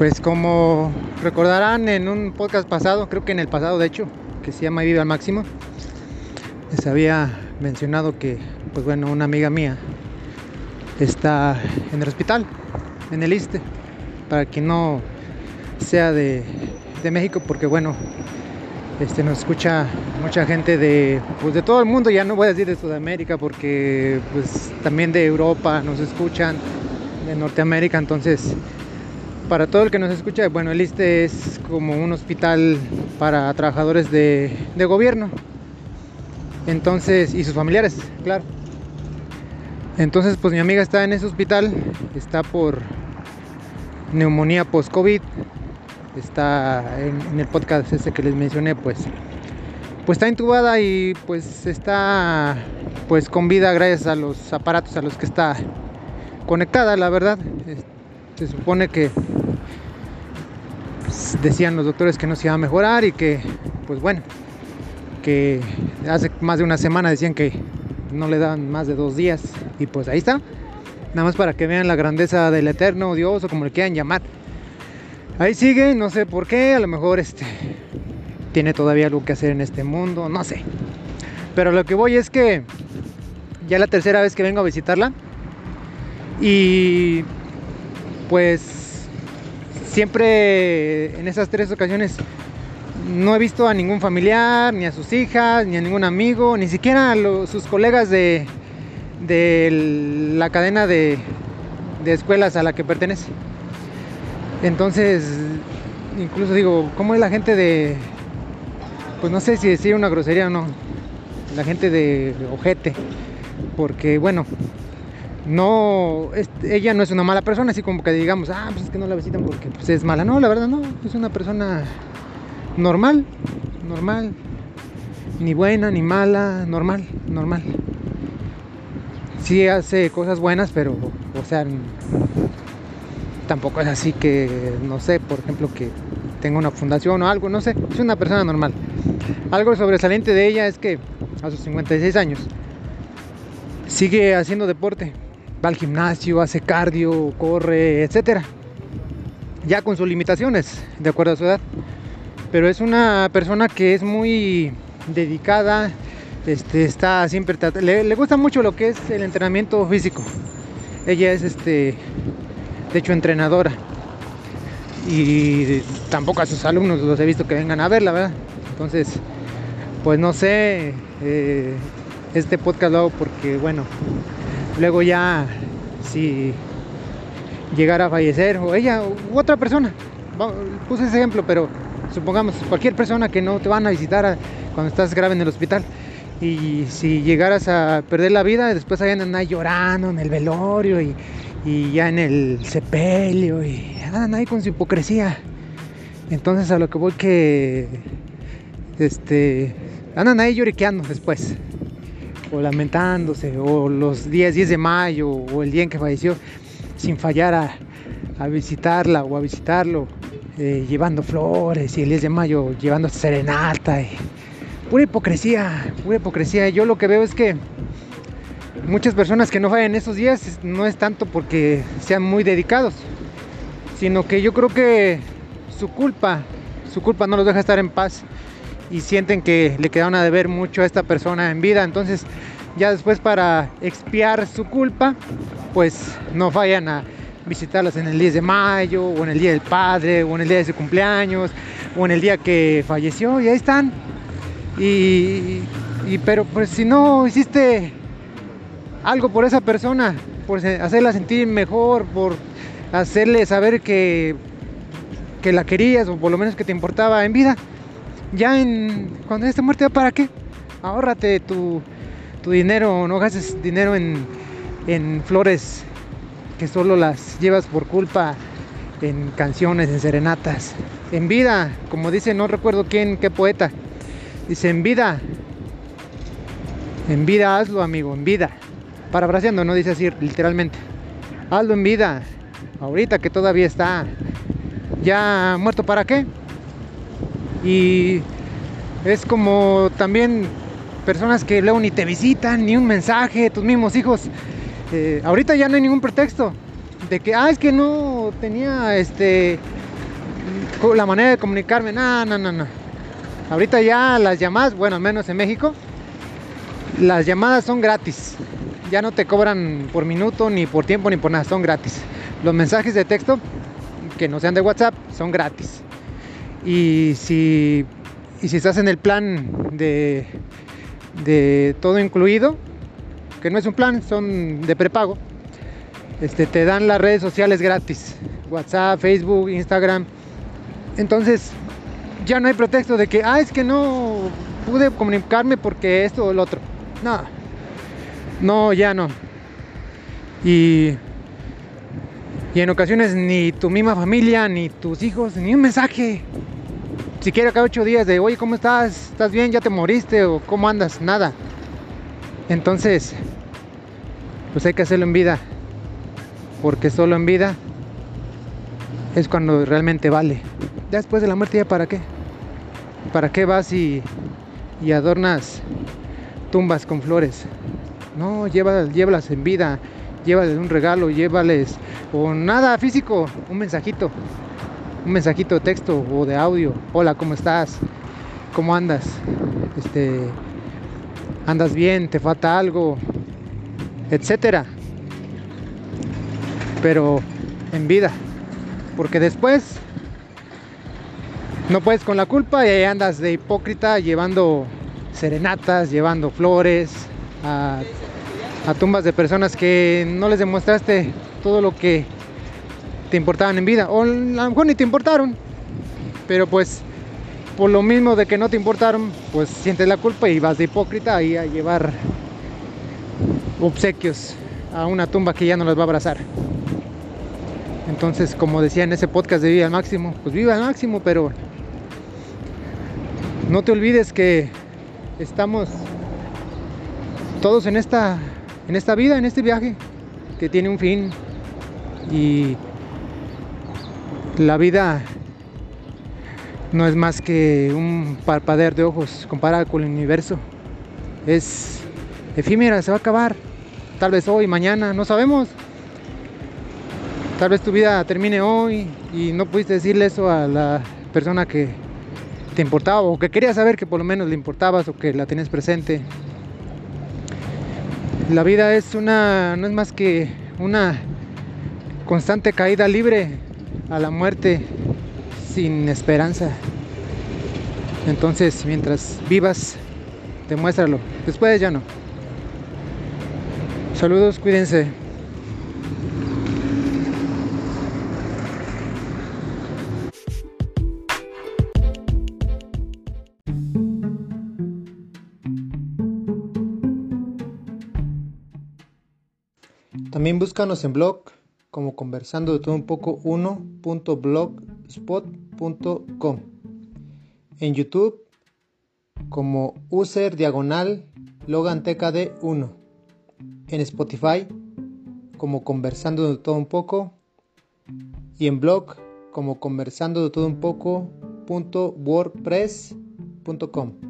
Pues como recordarán en un podcast pasado, creo que en el pasado de hecho, que se llama Vive al Máximo, les había mencionado que, pues bueno, una amiga mía está en el hospital, en el ISTE, para que no sea de, de México, porque bueno, este, nos escucha mucha gente de, pues de todo el mundo, ya no voy a decir de Sudamérica, porque pues también de Europa nos escuchan, de Norteamérica, entonces para todo el que nos escucha, bueno, el ISTE es como un hospital para trabajadores de, gobierno, entonces, y sus familiares, claro. Entonces, pues mi amiga está en ese hospital, está por neumonía post-COVID, está en, el podcast ese que les mencioné, pues, pues está intubada y pues está pues con vida gracias a los aparatos a los que está conectada, la verdad. Se supone que pues, decían los doctores que no se iba a mejorar y que, pues bueno, que hace más de una semana decían que no le dan más de dos días y pues ahí está. Nada más para que vean la grandeza del eterno Dios o como le quieran llamar. Ahí sigue, no sé por qué, a lo mejor este tiene todavía algo que hacer en este mundo, no sé. Pero lo que voy es que ya la tercera vez que vengo a visitarla y pues siempre en esas tres ocasiones no he visto a ningún familiar, ni a sus hijas, ni a ningún amigo, ni siquiera a sus colegas de, de la cadena de, de escuelas a la que pertenece. Entonces, incluso digo, ¿cómo es la gente de, pues no sé si decir una grosería o no, la gente de ojete? Porque bueno, no, ella no es una mala persona, así como que digamos, ah, pues es que no la visitan porque pues, es mala. No, la verdad no, es una persona normal, normal, ni buena ni mala, normal, normal. Sí hace cosas buenas, pero, o sea, tampoco es así que, no sé, por ejemplo, que tenga una fundación o algo, no sé, es una persona normal. Algo sobresaliente de ella es que a sus 56 años sigue haciendo deporte, va al gimnasio, hace cardio, corre, etcétera. Ya con sus limitaciones, de acuerdo a su edad. Pero es una persona que es muy dedicada, este, está siempre le, le gusta mucho lo que es el entrenamiento físico. Ella es este de hecho entrenadora. Y tampoco a sus alumnos los he visto que vengan a verla, ¿verdad? Entonces, pues no sé, eh, este podcast lo hago porque, bueno, luego ya si llegara a fallecer, o ella, u otra persona, puse ese ejemplo, pero supongamos cualquier persona que no te van a visitar cuando estás grave en el hospital, y si llegaras a perder la vida, después ahí andan ahí llorando en el velorio y y ya en el sepelio y andan ahí con su hipocresía. Entonces a lo que voy que este andan ahí lloriqueando después o lamentándose o los días 10 de mayo o el día en que falleció sin fallar a, visitarla o a visitarlo eh, llevando flores y el 10 de mayo llevando serenata pura hipocresía, pura hipocresía. Yo lo que veo es que muchas personas que no fallan esos días no es tanto porque sean muy dedicados, sino que yo creo que su culpa, su culpa no los deja estar en paz y sienten que le quedaron a deber mucho a esta persona en vida. Entonces, ya después para expiar su culpa, pues no fallan a visitarlas en el 10 de mayo, o en el día del padre, o en el día de su cumpleaños, o en el día que falleció, y ahí están. Y, y pero pues si no hiciste algo por esa persona, por hacerla sentir mejor, por hacerle saber que, que la querías o por lo menos que te importaba en vida. Ya en cuando esté muerta, ¿para qué? Ahórrate tu, tu dinero, no gastes dinero en, en flores que solo las llevas por culpa en canciones, en serenatas. En vida, como dice, no recuerdo quién, qué poeta, dice en vida, en vida hazlo amigo, en vida. Parafraseando, no dice así literalmente. Hazlo en vida, ahorita que todavía está ya muerto, ¿para qué? Y es como también personas que luego ni te visitan, ni un mensaje, tus mismos hijos. Eh, ahorita ya no hay ningún pretexto de que, ah, es que no tenía este la manera de comunicarme, no, no, no, no. Ahorita ya las llamadas, bueno, al menos en México, las llamadas son gratis. Ya no te cobran por minuto, ni por tiempo, ni por nada, son gratis. Los mensajes de texto que no sean de WhatsApp son gratis. Y si, y si estás en el plan de, de todo incluido, que no es un plan, son de prepago, este, te dan las redes sociales gratis. WhatsApp, Facebook, Instagram. Entonces, ya no hay pretexto de que, ah, es que no pude comunicarme porque esto o el otro. No, no, ya no. Y, y en ocasiones ni tu misma familia, ni tus hijos, ni un mensaje. Siquiera cada ocho días de, oye, ¿cómo estás? ¿Estás bien? ¿Ya te moriste? ¿O cómo andas? Nada. Entonces, pues hay que hacerlo en vida. Porque solo en vida es cuando realmente vale. Ya después de la muerte, ¿ya para qué? ¿Para qué vas y, adornas tumbas con flores? No, llévalas, llévalas en vida, llévales un regalo, llévales, o nada físico, un mensajito, un mensajito de texto o de audio. Hola, ¿cómo estás? ¿Cómo andas? Este, ¿andas bien? ¿Te falta algo? Etcétera. Pero en vida porque después no puedes con la culpa y ahí andas de hipócrita llevando serenatas, llevando flores a, tumbas de personas que no les demostraste todo lo que te importaban en vida. O a lo mejor ni te importaron. Pero pues por lo mismo de que no te importaron, pues sientes la culpa y vas de hipócrita ahí a llevar obsequios a una tumba que ya no las va a abrazar. Entonces, como decía en ese podcast de Viva al Máximo, pues viva al máximo, pero no te olvides que estamos todos en esta, en esta vida, en este viaje, que tiene un fin. Y la vida no es más que un parpadear de ojos comparado con el universo. Es efímera, se va a acabar. Tal vez hoy, mañana, no sabemos. Tal vez tu vida termine hoy y no pudiste decirle eso a la persona que te importaba o que quería saber que por lo menos le importabas o que la tenías presente. La vida es una no es más que una constante caída libre a la muerte sin esperanza. Entonces, mientras vivas, demuéstralo. Después ya no. Saludos, cuídense. También búscanos en blog como conversando de todo un poco 1.blogspot.com. En YouTube como user diagonal Logan TKD 1. En Spotify como conversando de todo un poco. Y en blog como conversando de todo un poco.wordpress.com.